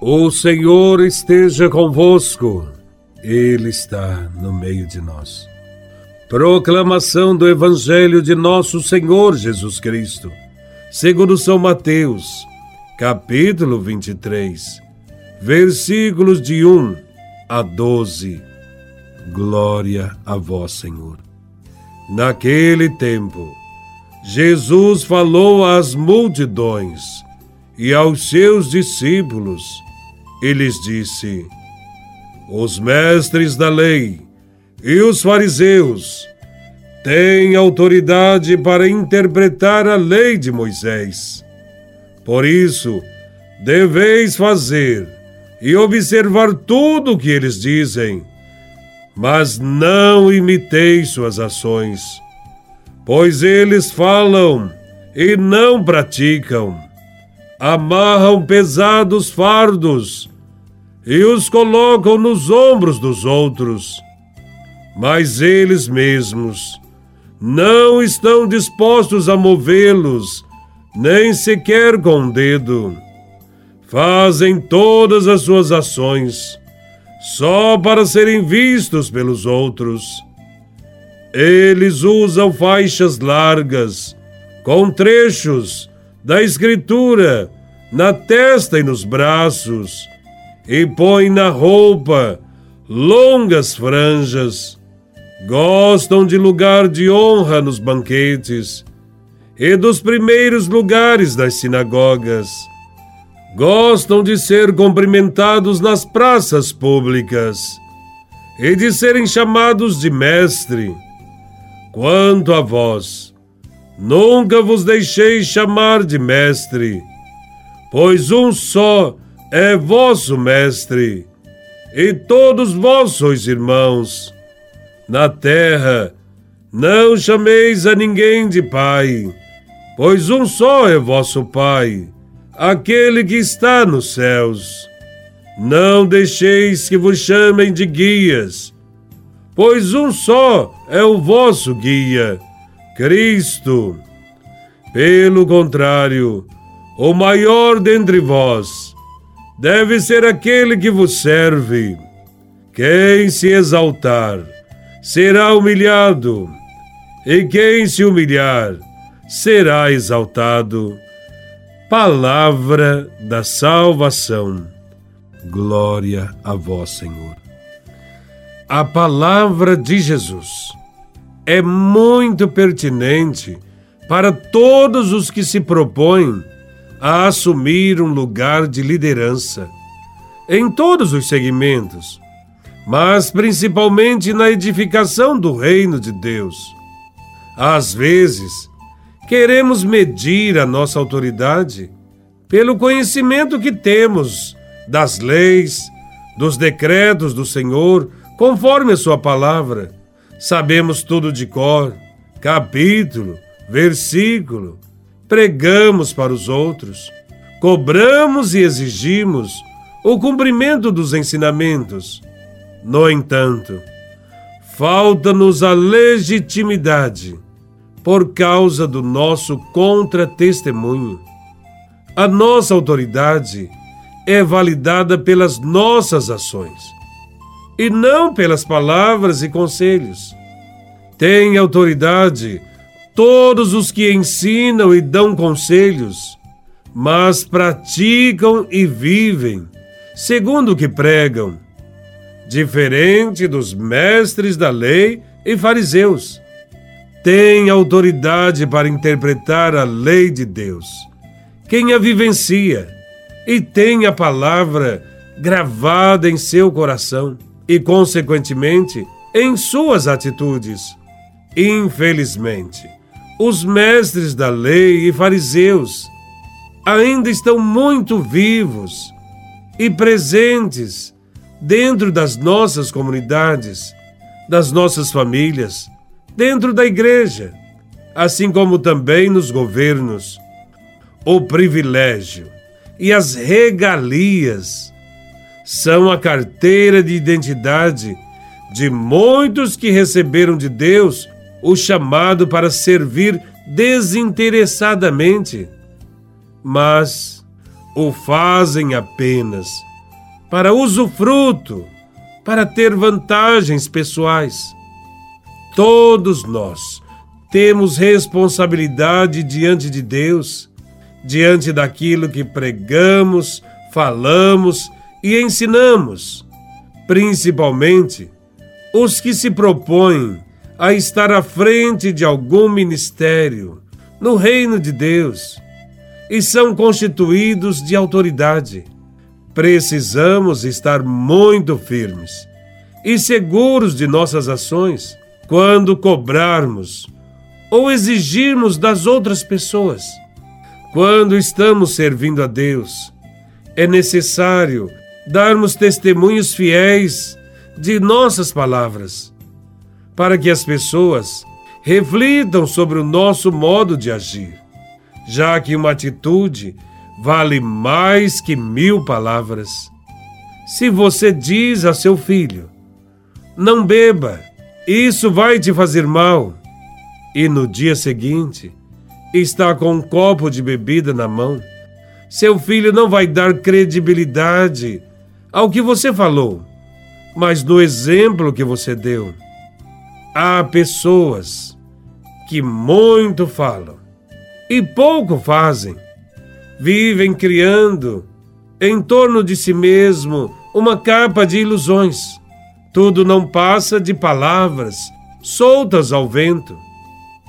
O Senhor esteja convosco, Ele está no meio de nós. Proclamação do Evangelho de Nosso Senhor Jesus Cristo, segundo São Mateus, capítulo 23, versículos de 1 a 12. Glória a Vós, Senhor. Naquele tempo, Jesus falou às multidões e aos seus discípulos e lhes disse: Os mestres da lei e os fariseus têm autoridade para interpretar a lei de Moisés. Por isso, deveis fazer e observar tudo o que eles dizem, mas não imiteis suas ações, pois eles falam e não praticam amarram pesados fardos e os colocam nos ombros dos outros, mas eles mesmos não estão dispostos a movê-los, nem sequer com um dedo. Fazem todas as suas ações só para serem vistos pelos outros. Eles usam faixas largas, com trechos da Escritura na testa e nos braços, e põe na roupa longas franjas. Gostam de lugar de honra nos banquetes e dos primeiros lugares das sinagogas. Gostam de ser cumprimentados nas praças públicas e de serem chamados de mestre. Quanto a vós, Nunca vos deixei chamar de mestre, pois um só é vosso mestre, e todos vós sois irmãos. Na terra, não chameis a ninguém de pai, pois um só é vosso Pai, aquele que está nos céus. Não deixeis que vos chamem de guias, pois um só é o vosso guia Cristo. Pelo contrário, o maior dentre vós deve ser aquele que vos serve. Quem se exaltar será humilhado, e quem se humilhar será exaltado. Palavra da salvação. Glória a vós, Senhor. A palavra de Jesus é muito pertinente para todos os que se propõem a assumir um lugar de liderança em todos os segmentos, mas principalmente na edificação do reino de Deus. Às vezes, queremos medir a nossa autoridade pelo conhecimento que temos das leis, dos decretos do Senhor, conforme a Sua palavra Sabemos tudo de cor, capítulo, versículo, pregamos para os outros, cobramos e exigimos o cumprimento dos ensinamentos. No entanto, falta-nos a legitimidade por causa do nosso contra-testemunho. A nossa autoridade é validada pelas nossas ações e não pelas palavras e conselhos. Tem autoridade todos os que ensinam e dão conselhos, mas praticam e vivem segundo o que pregam, diferente dos mestres da lei e fariseus. Tem autoridade para interpretar a lei de Deus. Quem a vivencia e tem a palavra gravada em seu coração e, consequentemente, em suas atitudes. Infelizmente, os mestres da lei e fariseus ainda estão muito vivos e presentes dentro das nossas comunidades, das nossas famílias, dentro da igreja, assim como também nos governos. O privilégio e as regalias são a carteira de identidade de muitos que receberam de Deus o chamado para servir desinteressadamente, mas o fazem apenas para usufruto, para ter vantagens pessoais. Todos nós temos responsabilidade diante de Deus, diante daquilo que pregamos, falamos e ensinamos, principalmente os que se propõem a estar à frente de algum ministério no reino de Deus e são constituídos de autoridade. Precisamos estar muito firmes e seguros de nossas ações quando cobrarmos ou exigirmos das outras pessoas. Quando estamos servindo a Deus, é necessário darmos testemunhos fiéis de nossas palavras, para que as pessoas reflitam sobre o nosso modo de agir, já que uma atitude vale mais que mil palavras. Se você diz a seu filho, não beba, isso vai te fazer mal, e no dia seguinte está com um copo de bebida na mão, seu filho não vai dar credibilidade ao que você falou mas no exemplo que você deu. Há pessoas que muito falam e pouco fazem. Vivem criando em torno de si mesmo uma capa de ilusões. Tudo não passa de palavras soltas ao vento.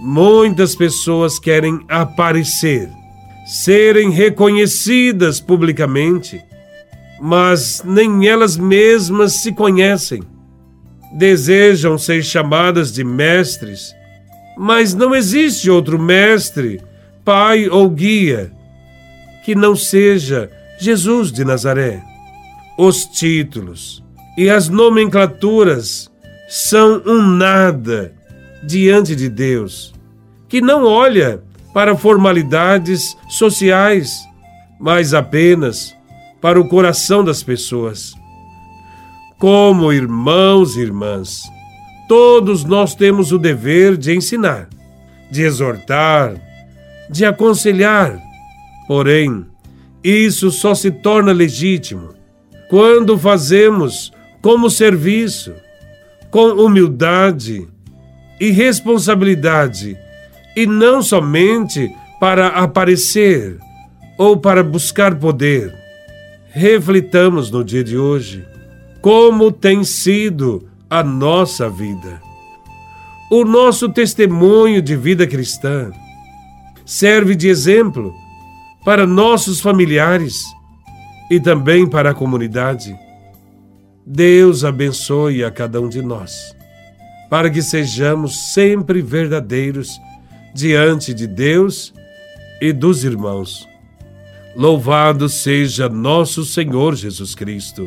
Muitas pessoas querem aparecer, serem reconhecidas publicamente mas nem elas mesmas se conhecem. Desejam ser chamadas de mestres, mas não existe outro mestre, pai ou guia que não seja Jesus de Nazaré. Os títulos e as nomenclaturas são um nada diante de Deus, que não olha para formalidades sociais, mas apenas para o coração das pessoas. Como irmãos e irmãs, todos nós temos o dever de ensinar, de exortar, de aconselhar. Porém, isso só se torna legítimo quando fazemos como serviço, com humildade e responsabilidade, e não somente para aparecer ou para buscar poder reflitamos no dia de hoje como tem sido a nossa vida. O nosso testemunho de vida cristã serve de exemplo para nossos familiares e também para a comunidade. Deus abençoe a cada um de nós, para que sejamos sempre verdadeiros diante de Deus e dos irmãos. Louvado seja nosso Senhor Jesus Cristo,